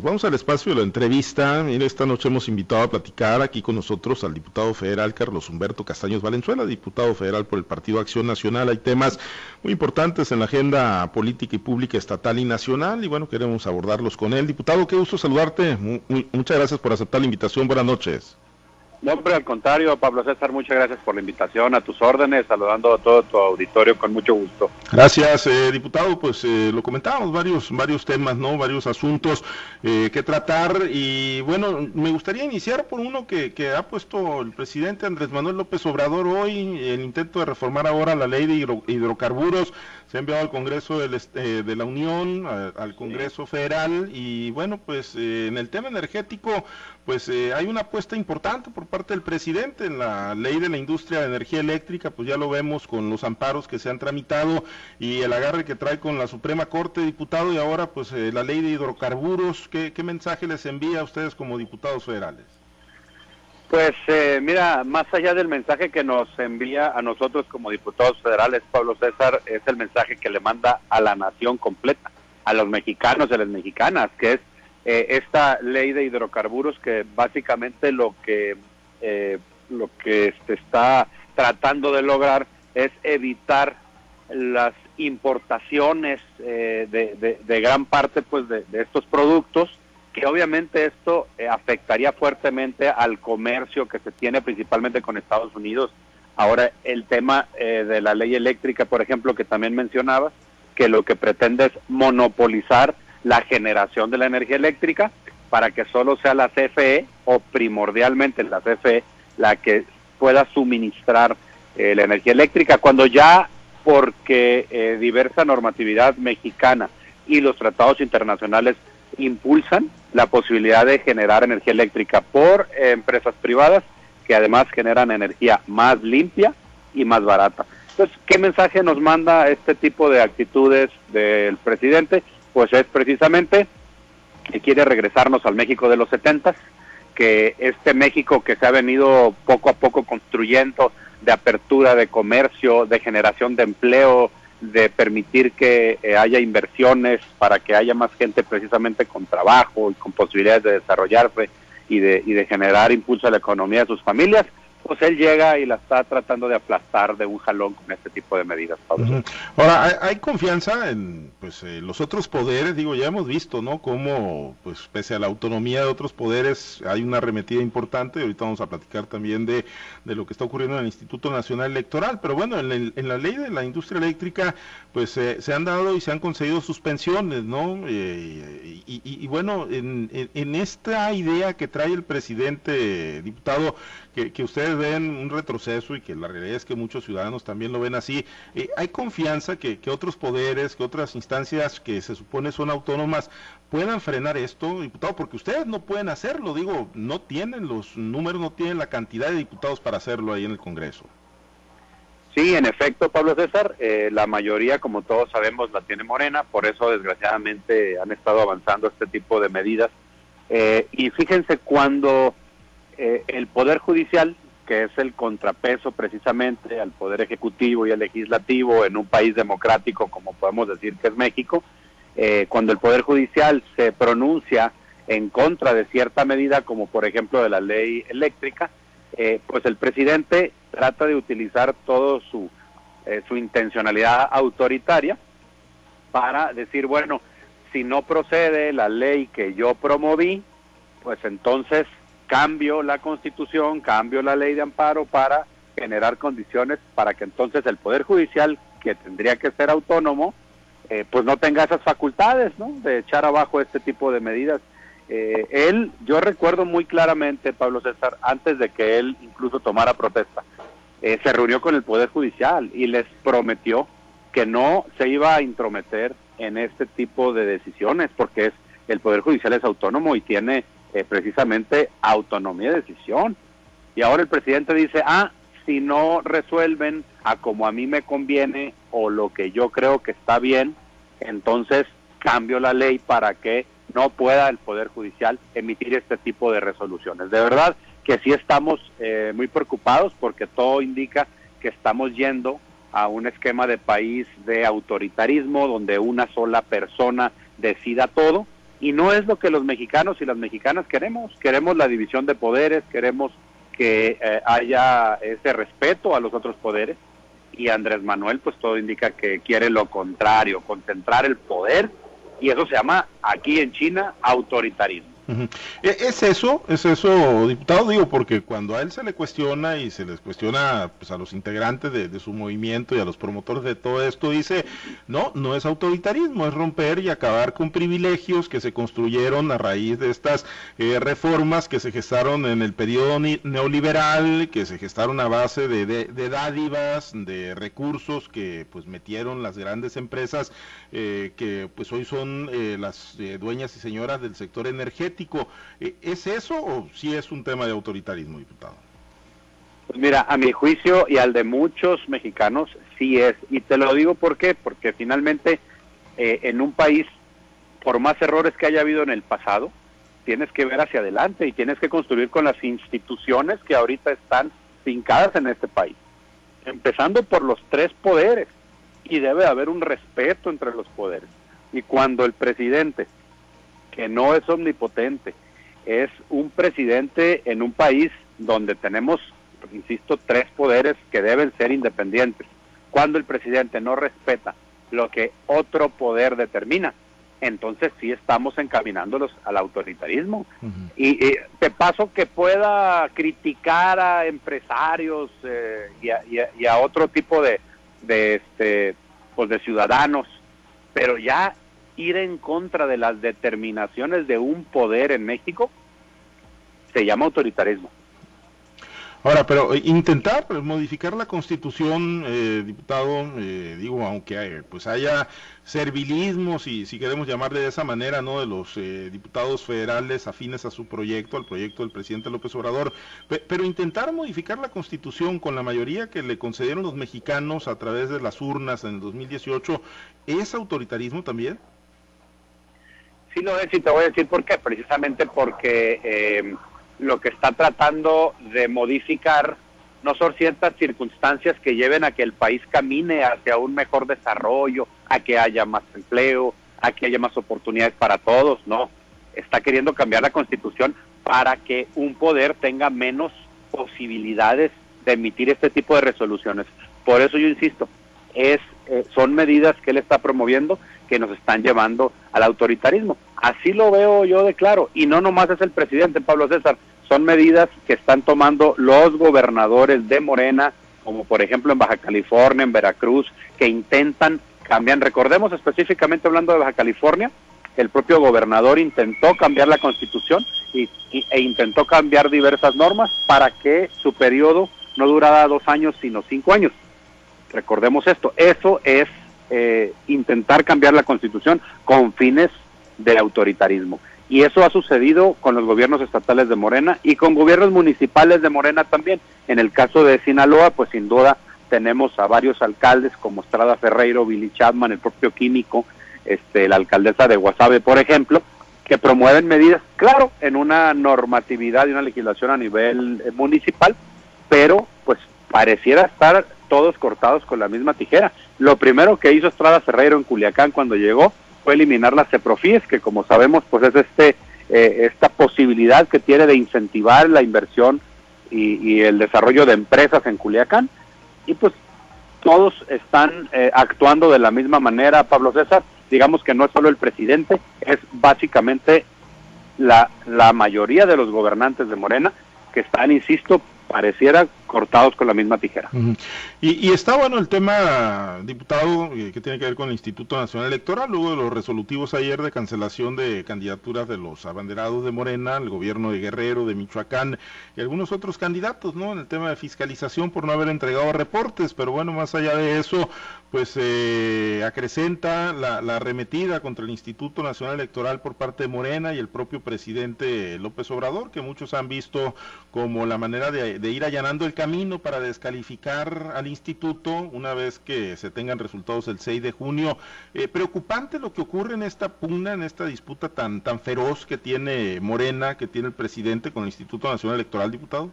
Vamos al espacio de la entrevista. Esta noche hemos invitado a platicar aquí con nosotros al diputado federal Carlos Humberto Castaños Valenzuela, diputado federal por el Partido Acción Nacional. Hay temas muy importantes en la agenda política y pública estatal y nacional y bueno, queremos abordarlos con él. Diputado, qué gusto saludarte. muchas gracias por aceptar la invitación. Buenas noches. No, hombre, al contrario, Pablo César, muchas gracias por la invitación, a tus órdenes, saludando a todo tu auditorio con mucho gusto. Gracias, eh, diputado, pues eh, lo comentábamos, varios, varios temas, ¿no? Varios asuntos eh, que tratar y bueno, me gustaría iniciar por uno que, que, ha puesto el presidente Andrés Manuel López Obrador hoy, el intento de reformar ahora la ley de hidrocarburos, se ha enviado al Congreso del, de la Unión, al Congreso Federal y bueno, pues en el tema energético, pues hay una apuesta importante por parte del presidente en la ley de la industria de energía eléctrica, pues ya lo vemos con los amparos que se han tramitado y el agarre que trae con la Suprema Corte, diputado, y ahora pues eh, la ley de hidrocarburos. ¿Qué, mensaje les envía a ustedes como diputados federales? Pues eh, mira, más allá del mensaje que nos envía a nosotros como diputados federales, Pablo César, es el mensaje que le manda a la nación completa, a los mexicanos y a las mexicanas, que es eh, esta ley de hidrocarburos que básicamente lo que eh, lo que está tratando de lograr es evitar las importaciones eh, de, gran parte pues de, estos productos que obviamente esto eh, afectaría fuertemente al comercio que se tiene principalmente con Estados Unidos. Ahora el tema de la ley eléctrica por ejemplo que también mencionabas que lo que pretende es monopolizar la generación de la energía eléctrica para que solo sea la CFE o primordialmente la CFE la que pueda suministrar eh, la energía eléctrica, cuando ya porque eh, diversa normatividad mexicana y los tratados internacionales impulsan la posibilidad de generar energía eléctrica por empresas privadas que además generan energía más limpia y más barata. Entonces, ¿qué mensaje nos manda este tipo de actitudes del presidente? Pues es precisamente que quiere regresarnos al México de los 70, que este México que se ha venido poco a poco construyendo de apertura de comercio, de generación de empleo, de permitir que eh, haya inversiones para que haya más gente precisamente con trabajo y con posibilidades de desarrollarse y de, y de generar impulso a la economía de sus familias, pues él llega y la está tratando de aplastar de un jalón con este tipo de medidas. Ahora, ¿hay, confianza en pues eh, los otros poderes? Digo, ya hemos visto, ¿no? Cómo, pues pese a la autonomía de otros poderes, hay una arremetida importante. Ahorita vamos a platicar también de, de lo que está ocurriendo en el Instituto Nacional Electoral. Pero bueno, en, en la ley de la industria eléctrica, pues se han dado y se han concedido suspensiones, ¿no? Eh, y, y, bueno, en, en, esta idea que trae el presidente, diputado, que, que ustedes ven un retroceso y que la realidad es que muchos ciudadanos también lo ven así. Eh, ¿Hay confianza que, otros poderes, que otras instancias que se supone son autónomas puedan frenar esto, diputado? Porque ustedes no pueden hacerlo, digo, no tienen los números, no tienen la cantidad de diputados para hacerlo ahí en el Congreso. Sí, en efecto, Pablo César, eh, la mayoría, como todos sabemos, la tiene Morena, por eso desgraciadamente han estado avanzando este tipo de medidas. Eh, y fíjense cuando el Poder Judicial que es el contrapeso precisamente al poder ejecutivo y al legislativo en un país democrático como podemos decir que es México, eh, cuando el poder judicial se pronuncia en contra de cierta medida, como por ejemplo de la ley eléctrica, eh, pues el presidente trata de utilizar todo su, eh, su intencionalidad autoritaria para decir, bueno, si no procede la ley que yo promoví, pues entonces cambio la constitución, cambio la ley de amparo para generar condiciones para que entonces el Poder Judicial, que tendría que ser autónomo, eh, pues no tenga esas facultades, ¿no? De echar abajo este tipo de medidas. Eh, él, yo recuerdo muy claramente, Pablo César, antes de que él incluso tomara protesta, eh, se reunió con el Poder Judicial y les prometió que no se iba a intrometer en este tipo de decisiones, porque es el Poder Judicial es autónomo y tiene eh, precisamente autonomía de decisión. Y ahora el presidente dice, ah, si no resuelven a como a mí me conviene o lo que yo creo que está bien, entonces cambio la ley para que no pueda el Poder Judicial emitir este tipo de resoluciones. De verdad que sí estamos eh, muy preocupados porque todo indica que estamos yendo a un esquema de país de autoritarismo donde una sola persona decida todo Y no es lo que los mexicanos y las mexicanas queremos. Queremos la división de poderes, queremos que eh, haya ese respeto a los otros poderes. Y Andrés Manuel, pues todo indica que quiere lo contrario, concentrar el poder. Y eso se llama aquí en China autoritarismo. E, ¿Es eso? ¿Es eso, diputado? Digo, porque cuando a él se le cuestiona y se les cuestiona pues, a los integrantes de, su movimiento y a los promotores de todo esto, dice, no, no es autoritarismo, es romper y acabar con privilegios que se construyeron a raíz de estas eh, reformas que se gestaron en el periodo neoliberal, que se gestaron a base de, dádivas, de recursos que pues metieron las grandes empresas eh, que pues hoy son eh, las dueñas y señoras del sector energético eh, ¿Es eso o sí es un tema de autoritarismo, diputado? Pues mira, a mi juicio y al de muchos mexicanos, sí es. Y te lo digo por qué, porque finalmente eh, en un país, por más errores que haya habido en el pasado, tienes que ver hacia adelante y tienes que construir con las instituciones que ahorita están fincadas en este país. Empezando por los tres poderes. Y debe haber un respeto entre los poderes. Y cuando el presidente que no es omnipotente, es un presidente en un país donde tenemos, insisto, tres poderes que deben ser independientes. Cuando el presidente no respeta lo que otro poder determina, entonces sí estamos encaminándolos al autoritarismo. y, te paso que pueda criticar a empresarios eh, y, a, otro tipo de, de, este, pues de ciudadanos, pero ya ir en contra de las determinaciones de un poder en México se llama autoritarismo. Ahora, pero eh, intentar modificar la constitución, eh, diputado, eh, digo, aunque pues haya servilismos, y si queremos llamarle de esa manera, ¿no? De los diputados federales afines a su proyecto, al proyecto del presidente López Obrador, pero intentar modificar la constitución con la mayoría que le concedieron los mexicanos a través de las urnas en el 2018, ¿es autoritarismo también? Sí lo es y te voy a decir por qué. Precisamente porque eh, lo que está tratando de modificar no son ciertas circunstancias que lleven a que el país camine hacia un mejor desarrollo, a que haya más empleo, a que haya más oportunidades para todos, no. Está queriendo cambiar la constitución para que un poder tenga menos posibilidades de emitir este tipo de resoluciones. Por eso yo insisto, es, eh, son medidas que él está promoviendo que nos están llevando al autoritarismo. Así lo veo yo de claro. Y no nomás es el presidente Pablo César, son medidas que están tomando los gobernadores de Morena, como por ejemplo en Baja California, en Veracruz, que intentan cambiar. Recordemos específicamente hablando de Baja California, el propio gobernador intentó cambiar la constitución y, e intentó cambiar diversas normas para que su periodo no durara dos años, sino cinco años. Recordemos esto, eso es eh, intentar cambiar la constitución con fines de autoritarismo. Y eso ha sucedido con los gobiernos estatales de Morena y con gobiernos municipales de Morena también. En el caso de Sinaloa, pues sin duda tenemos a varios alcaldes como Estrada Ferreiro, Billy Chapman, el propio químico, este, la alcaldesa de Guasave, por ejemplo, que promueven medidas, claro, en una normatividad y una legislación a nivel eh, municipal, pero pues pareciera estar todos cortados con la misma tijera. Lo primero que hizo Estrada Ferreiro en Culiacán cuando llegó fue eliminar las CEPROFIES, que como sabemos pues es este eh, esta posibilidad que tiene de incentivar la inversión y, el desarrollo de empresas en Culiacán. Y pues todos están eh, actuando de la misma manera, Pablo César. Digamos que no es solo el presidente, es básicamente la, la mayoría de los gobernantes de Morena que están, insisto, pareciera cortados con la misma tijera. y, está bueno el tema, diputado, eh, que tiene que ver con el Instituto Nacional Electoral, luego de los resolutivos ayer de cancelación de candidaturas de los abanderados de Morena, el gobierno de Guerrero, de Michoacán y algunos otros candidatos, ¿no? En el tema de fiscalización por no haber entregado reportes, pero bueno, más allá de eso, pues eh, acrecenta la, la arremetida contra el Instituto Nacional Electoral por parte de Morena y el propio presidente López Obrador, que muchos han visto como la manera de, de ir allanando el camino para descalificar al instituto una vez que se tengan resultados el 6 de junio. Eh, preocupante lo que ocurre en esta pugna, en esta disputa tan, tan feroz que tiene Morena, que tiene el presidente con el Instituto Nacional Electoral, diputado.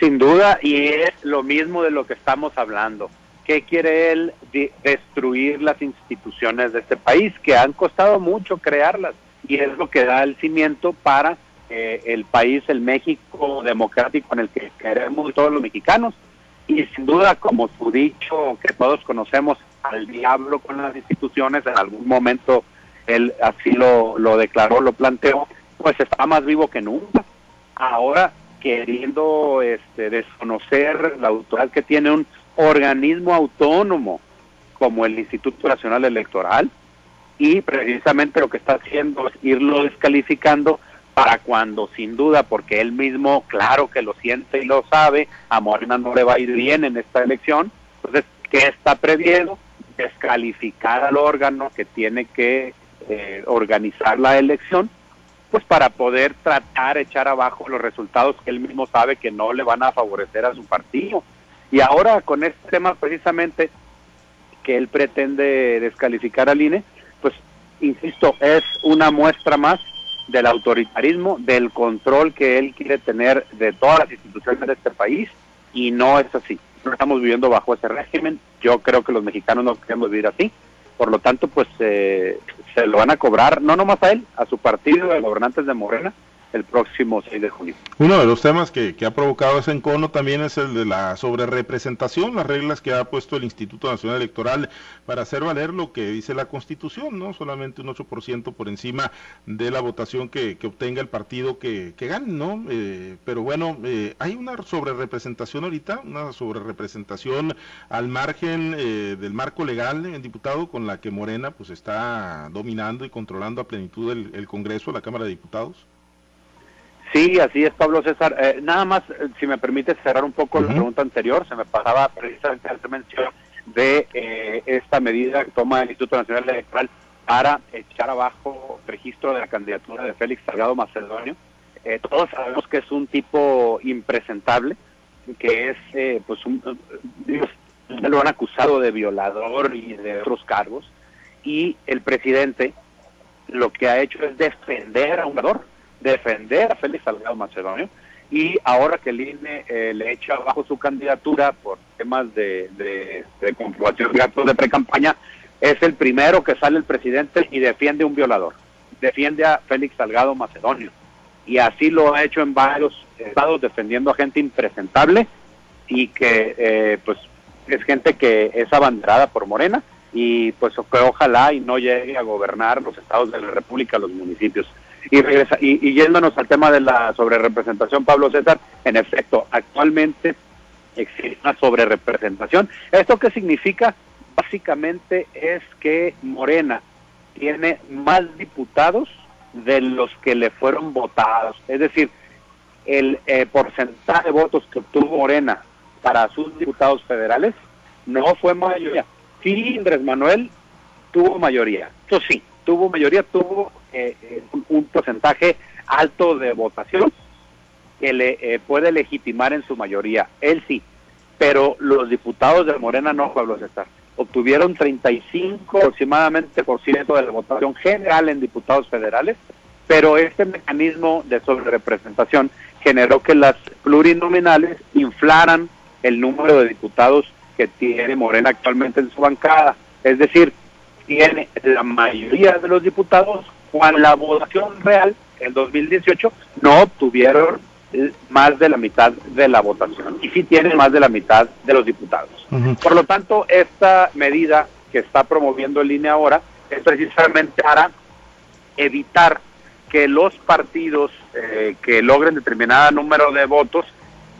Sin duda, y es lo mismo de lo que estamos hablando. ¿Qué quiere él? destruir las instituciones de este país, que han costado mucho crearlas, y es lo que da el cimiento para eh, el país, el México democrático en el que queremos todos los mexicanos. Y sin duda, como su dicho que todos conocemos, al diablo con las instituciones, en algún momento él así lo, lo declaró, lo planteó, pues está más vivo que nunca. Ahora queriendo este, desconocer la autoridad que tiene un organismo autónomo como el Instituto Nacional Electoral y precisamente lo que está haciendo es irlo descalificando para cuando sin duda, porque él mismo claro que lo siente y lo sabe, a Morena no le va a ir bien en esta elección, entonces, ¿qué está previendo? Descalificar al órgano que tiene que eh, organizar la elección, pues para poder tratar, echar abajo los resultados que él mismo sabe que no le van a favorecer a su partido. Y ahora con este tema precisamente que él pretende descalificar al INE, pues insisto, es una muestra más del autoritarismo, del control que él quiere tener de todas las instituciones de este país y no es así. No estamos viviendo bajo ese régimen. Yo creo que los mexicanos no queremos vivir así. Por lo tanto, pues eh, se lo van a cobrar, no nomás a él, a su partido de gobernantes de Morena, el próximo 6 de junio. Uno de los temas que, ha provocado ese encono también es el de la sobrerepresentación, las reglas que ha puesto el Instituto Nacional Electoral para hacer valer lo que dice la Constitución, ¿no? Solamente un 8% por encima de la votación que, obtenga el partido que, gane, ¿no? Eh, pero bueno, eh, hay una sobrerepresentación ahorita, una sobrerepresentación al margen eh, del marco legal en diputado con la que Morena pues está dominando y controlando a plenitud el Congreso, la Cámara de Diputados. Sí, así es, Pablo César. Eh, nada más, eh, si me permite cerrar un poco la pregunta anterior, se me pasaba precisamente hacer mención de eh, esta medida que toma el Instituto Nacional Electoral para echar abajo el registro de la candidatura de Félix Salgado Macedonio. todos sabemos que es un tipo impresentable, que es, pues, un, lo han acusado de violador y de otros cargos, y el presidente lo que ha hecho es defender a un violador defender a Félix Salgado Macedonio y ahora que el INE eh, le echa abajo su candidatura por temas de, de, de comprobación de actos de precampaña, es el primero que sale el presidente y defiende a un violador, defiende a Félix Salgado Macedonio. Y así lo ha hecho en varios estados defendiendo a gente impresentable y que eh, pues es gente que es abanderada por Morena y pues que ojalá y no llegue a gobernar los estados de la República, los municipios. Y, regresa, y, yéndonos al tema de la sobrerepresentación, Pablo César, en efecto, actualmente existe una sobrerepresentación. ¿Esto qué significa? Básicamente es que Morena tiene más diputados de los que le fueron votados. Es decir, el eh, porcentaje de votos que obtuvo Morena para sus diputados federales no fue mayoría. Sí, Andrés Manuel tuvo mayoría. Eso sí, tuvo mayoría, tuvo eh, eh, un, porcentaje alto de votación que le eh, puede legitimar en su mayoría. Él sí, pero los diputados de Morena no, Pablo César, obtuvieron 35 aproximadamente por ciento de la votación general en diputados federales, pero este mecanismo de sobrerepresentación generó que las plurinominales inflaran el número de diputados que tiene Morena actualmente en su bancada. Es decir, tiene la mayoría de los diputados cuando la votación real en 2018 no obtuvieron más de la mitad de la votación. Y sí tienen más de la mitad de los diputados. Por lo tanto, esta medida que está promoviendo el INE ahora es precisamente para evitar que los partidos eh, que logren determinado número de votos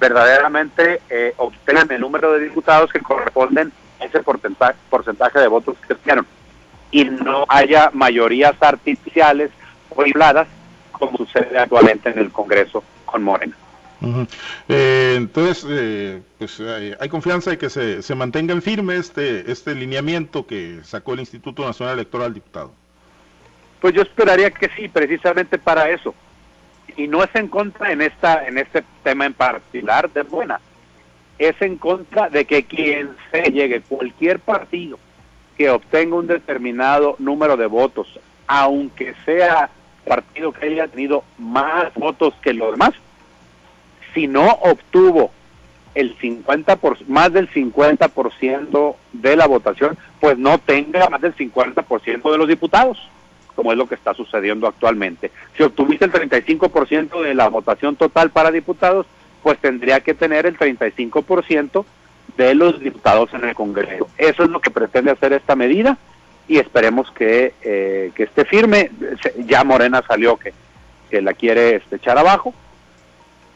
verdaderamente eh, obtengan el número de diputados que corresponden a ese porcentaje, porcentaje de votos que obtuvieron y no haya mayorías artificiales o infladas como sucede actualmente en el Congreso con Morena. Eh, entonces, eh, pues hay confianza de que se, se mantenga en firme este, este lineamiento que sacó el Instituto Nacional Electoral, diputado. Pues yo esperaría que sí, precisamente para eso. Y no es en contra en esta en este tema en particular de buena, es en contra de que quien se llegue, cualquier partido, que obtenga un determinado número de votos, aunque sea partido que haya tenido más votos que los demás, si no obtuvo el 50 por, más del 50% de la votación, pues no tenga más del 50% de los diputados, como es lo que está sucediendo actualmente. Si obtuviste el 35% de la votación total para diputados, pues tendría que tener el 35% de los diputados en el Congreso. Eso es lo que pretende hacer esta medida y esperemos que, eh, que esté firme. Ya Morena salió que, que la quiere este, echar abajo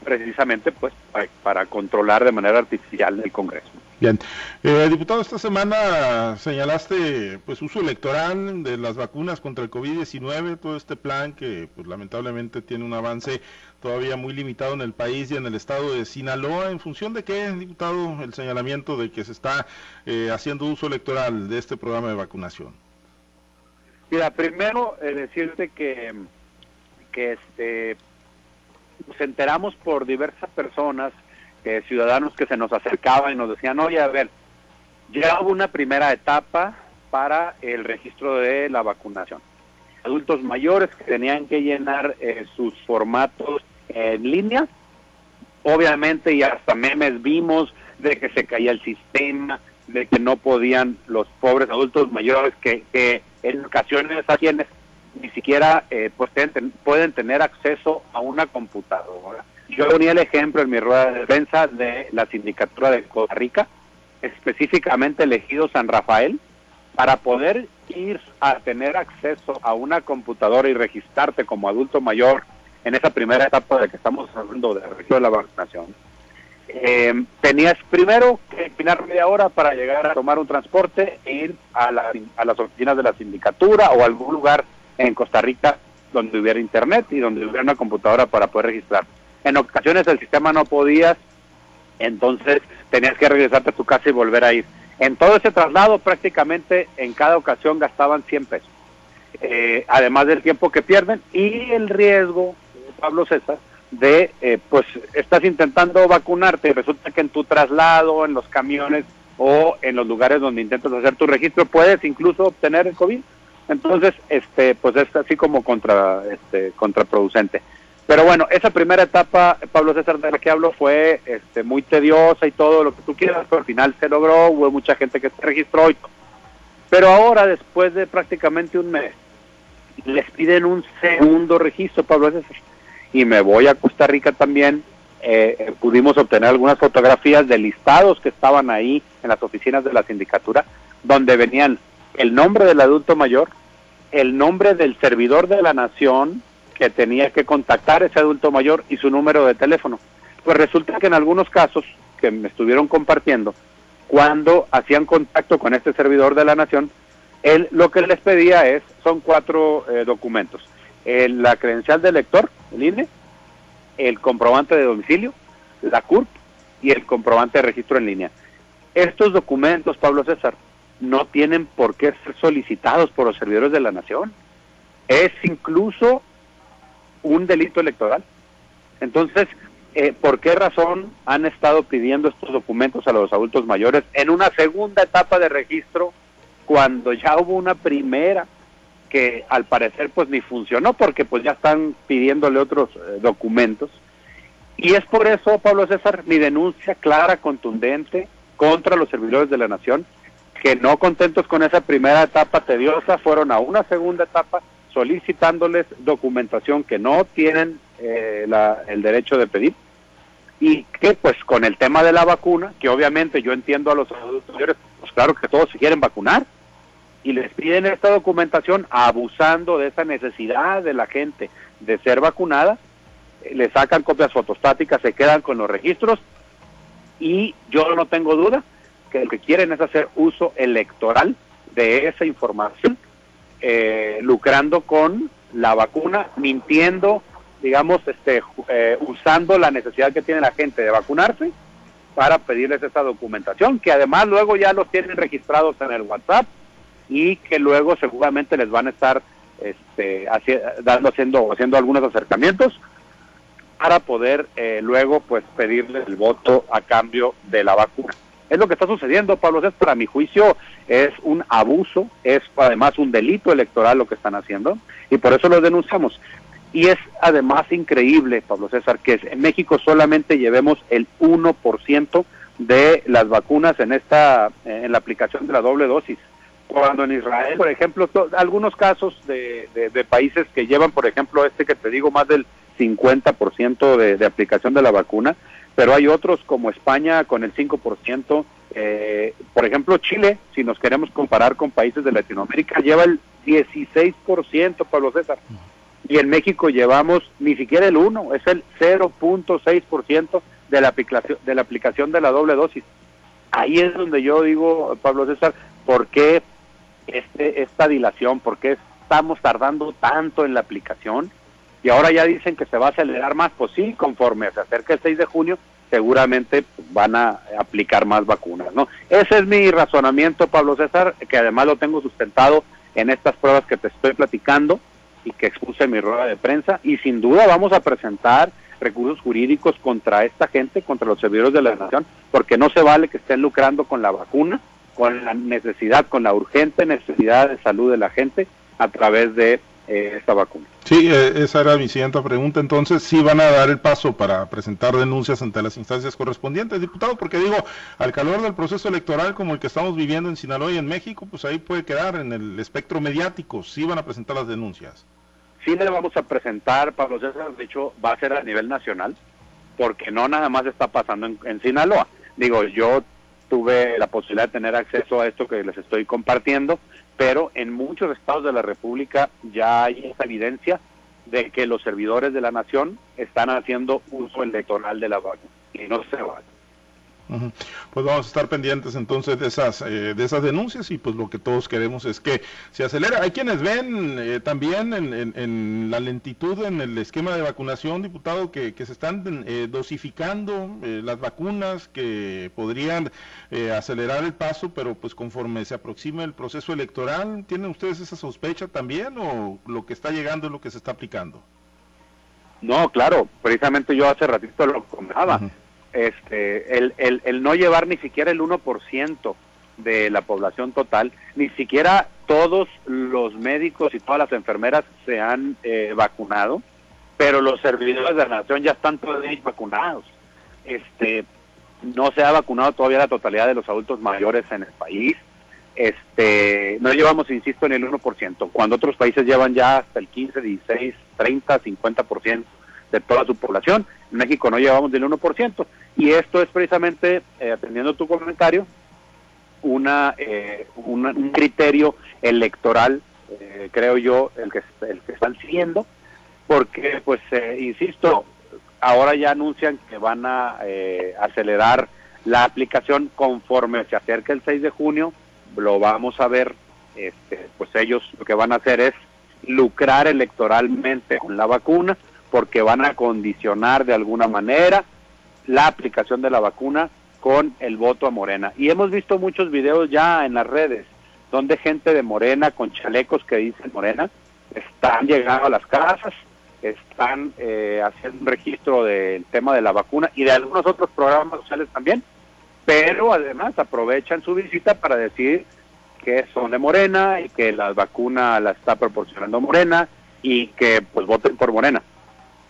precisamente pues para, controlar de manera artificial el Congreso. Bien, eh, diputado, esta semana señalaste pues uso electoral de las vacunas contra el COVID-19, todo este plan que pues lamentablemente tiene un avance todavía muy limitado en el país y en el estado de Sinaloa. ¿En función de qué, diputado, el señalamiento de que se está eh, haciendo uso electoral de este programa de vacunación? Mira, primero eh, decirte que, que este, nos enteramos por diversas personas, eh, ciudadanos que se nos acercaban y nos decían, oye, a ver, ya hubo una primera etapa para el registro de la vacunación. Adultos mayores que tenían que llenar eh, sus formatos en línea, obviamente y hasta memes vimos de que se caía el sistema, de que no podían los pobres adultos mayores que, que en ocasiones a quienes ni siquiera eh, pues pueden tener acceso a una computadora. Yo ponía el ejemplo en mi rueda de prensa de la sindicatura de Costa Rica, específicamente elegido San Rafael, para poder ir a tener acceso a una computadora y registrarte como adulto mayor en esa primera etapa de que estamos hablando de de la vacunación. Eh, tenías primero que destinar media hora para llegar a tomar un transporte e ir a, a las oficinas de la sindicatura o algún lugar en Costa Rica donde hubiera internet y donde hubiera una computadora para poder registrar. En ocasiones el sistema no podías, entonces tenías que regresarte a tu casa y volver a ir. En todo ese traslado prácticamente en cada ocasión gastaban 100 pesos, eh, además del tiempo que pierden y el riesgo, Pablo César, de, eh, pues estás intentando vacunarte y resulta que en tu traslado, en los camiones o en los lugares donde intentas hacer tu registro puedes incluso obtener el COVID. Entonces, este, pues es así como contra, este, contraproducente. Pero bueno, esa primera etapa, Pablo César, de la que hablo, fue este, muy tediosa y todo lo que tú quieras, pero al final se logró, hubo mucha gente que se registró y. Pero ahora, después de prácticamente un mes, les piden un segundo registro, Pablo César. Y me voy a Costa Rica también. Eh, pudimos obtener algunas fotografías de listados que estaban ahí en las oficinas de la sindicatura, donde venían el nombre del adulto mayor, el nombre del servidor de la nación que tenía que contactar ese adulto mayor y su número de teléfono. Pues resulta que en algunos casos que me estuvieron compartiendo, cuando hacían contacto con este servidor de la nación, él lo que les pedía es, son cuatro eh, documentos. la credencial del lector, el INE, el comprobante de domicilio, la CURP y el comprobante de registro en línea. Estos documentos, Pablo César, no tienen por qué ser solicitados por los servidores de la nación. Es incluso un delito electoral. Entonces, eh, ¿por qué razón han estado pidiendo estos documentos a los adultos mayores en una segunda etapa de registro cuando ya hubo una primera que al parecer pues ni funcionó porque pues ya están pidiéndole otros eh, documentos? Y es por eso, Pablo César, mi denuncia clara, contundente contra los servidores de la nación, que no contentos con esa primera etapa tediosa, fueron a una segunda etapa solicitándoles documentación que no tienen eh, el derecho de pedir y que pues con el tema de la vacuna, que obviamente yo entiendo a los adultos mayores, pues claro que todos se quieren vacunar y les piden esta documentación abusando de esa necesidad de la gente de ser vacunada, eh, le sacan copias fotostáticas, se quedan con los registros y yo no tengo duda que lo que quieren es hacer uso electoral de esa información, eh, lucrando con la vacuna, mintiendo, digamos, este, eh, usando la necesidad que tiene la gente de vacunarse para pedirles esa documentación, que además luego ya los tienen registrados en el WhatsApp y que luego seguramente les van a estar este, dando, haciendo, haciendo algunos acercamientos para poder eh, luego pues pedirles el voto a cambio de la vacuna. Es lo que está sucediendo, Pablo César. Para mi juicio es un abuso, es además un delito electoral lo que están haciendo y por eso lo denunciamos. Y es además increíble, Pablo César, que en México solamente llevemos el 1% de las vacunas en esta en la aplicación de la doble dosis. Cuando en Israel, por ejemplo, algunos casos de, de, países que llevan, por ejemplo, este que te digo, más del 50% de, de aplicación de la vacuna, pero hay otros como España con el 5%, eh, por ejemplo Chile, si nos queremos comparar con países de Latinoamérica, lleva el 16%, Pablo César, y en México llevamos ni siquiera el 1, es el 0.6% de la aplicación de la aplicación de la doble dosis. Ahí es donde yo digo, Pablo César, ¿por qué este, esta dilación? ¿Por qué estamos tardando tanto en la aplicación? Y ahora ya dicen que se va a acelerar más, pues sí, conforme se acerca el 6 de junio, seguramente van a aplicar más vacunas, ¿no? Ese es mi razonamiento, Pablo César, que además lo tengo sustentado en estas pruebas que te estoy platicando y que expuse en mi rueda de prensa y sin duda vamos a presentar recursos jurídicos contra esta gente, contra los servidores de la nación, porque no se vale que estén lucrando con la vacuna, con la necesidad, con la urgente necesidad de salud de la gente a través de eh, esta vacuna. Sí, eh, esa era mi siguiente pregunta. Entonces, ¿sí van a dar el paso para presentar denuncias ante las instancias correspondientes, diputado? Porque digo, al calor del proceso electoral como el que estamos viviendo en Sinaloa y en México, pues ahí puede quedar en el espectro mediático. ¿Sí van a presentar las denuncias? Sí le vamos a presentar, Pablo César, de hecho va a ser a nivel nacional, porque no nada más está pasando en Sinaloa. Digo, yo tuve la posibilidad de tener acceso a esto que les estoy compartiendo pero en muchos estados de la República ya hay esa evidencia de que los servidores de la nación están haciendo uso electoral de la vacuna y no se Pues vamos a estar pendientes entonces de esas eh, de esas denuncias y pues lo que todos queremos es que se acelere. Hay quienes ven eh, también en, la lentitud en el esquema de vacunación, diputado, que, se están eh, dosificando las vacunas que podrían acelerar el paso, pero pues conforme se aproxima el proceso electoral, ¿tienen ustedes esa sospecha también o lo que está llegando es lo que se está aplicando? No, claro, precisamente yo hace ratito lo comentaba este, el, el, el no llevar ni siquiera el 1% de la población total, ni siquiera todos los médicos y todas las enfermeras se han eh, vacunado, pero los servidores de la nación ya están todos vacunados. Este, no se ha vacunado todavía la totalidad de los adultos mayores en el país. Este, no llevamos, insisto, en el 1%, cuando otros países llevan ya hasta el 15, 16, 30, 50% de toda su población. En México no llevamos del 1%. Y esto es precisamente, eh, atendiendo tu comentario, una, eh, un criterio electoral, eh, creo yo, el que, el que están siguiendo, porque, pues, insisto, ahora ya anuncian que van a acelerar la aplicación conforme se acerca el 6 de junio, lo vamos a ver, este, pues ellos lo que van a hacer es lucrar electoralmente con la vacuna, porque van a condicionar de alguna manera la aplicación de la vacuna con el voto a Morena. Y hemos visto muchos videos ya en las redes donde gente de Morena con chalecos que dicen Morena están llegando a las casas, están eh, haciendo un registro del tema de la vacuna y de algunos otros programas sociales también, pero además aprovechan su visita para decir que son de Morena y que la vacuna la está proporcionando Morena y que pues voten por Morena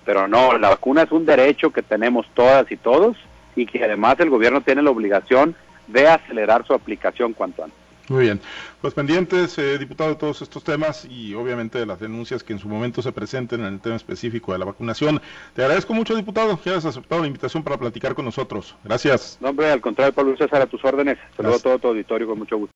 pero no, la vacuna es un derecho que tenemos todas y todos y que además el gobierno tiene la obligación de acelerar su aplicación cuanto antes. Muy bien, pues pendientes, eh, diputado, de todos estos temas y obviamente de las denuncias que en su momento se presenten en el tema específico de la vacunación. Te agradezco mucho, diputado, que hayas aceptado la invitación para platicar con nosotros. Gracias. No, hombre, al contrario, Pablo César, a tus órdenes. Saludo a todo tu auditorio con mucho gusto.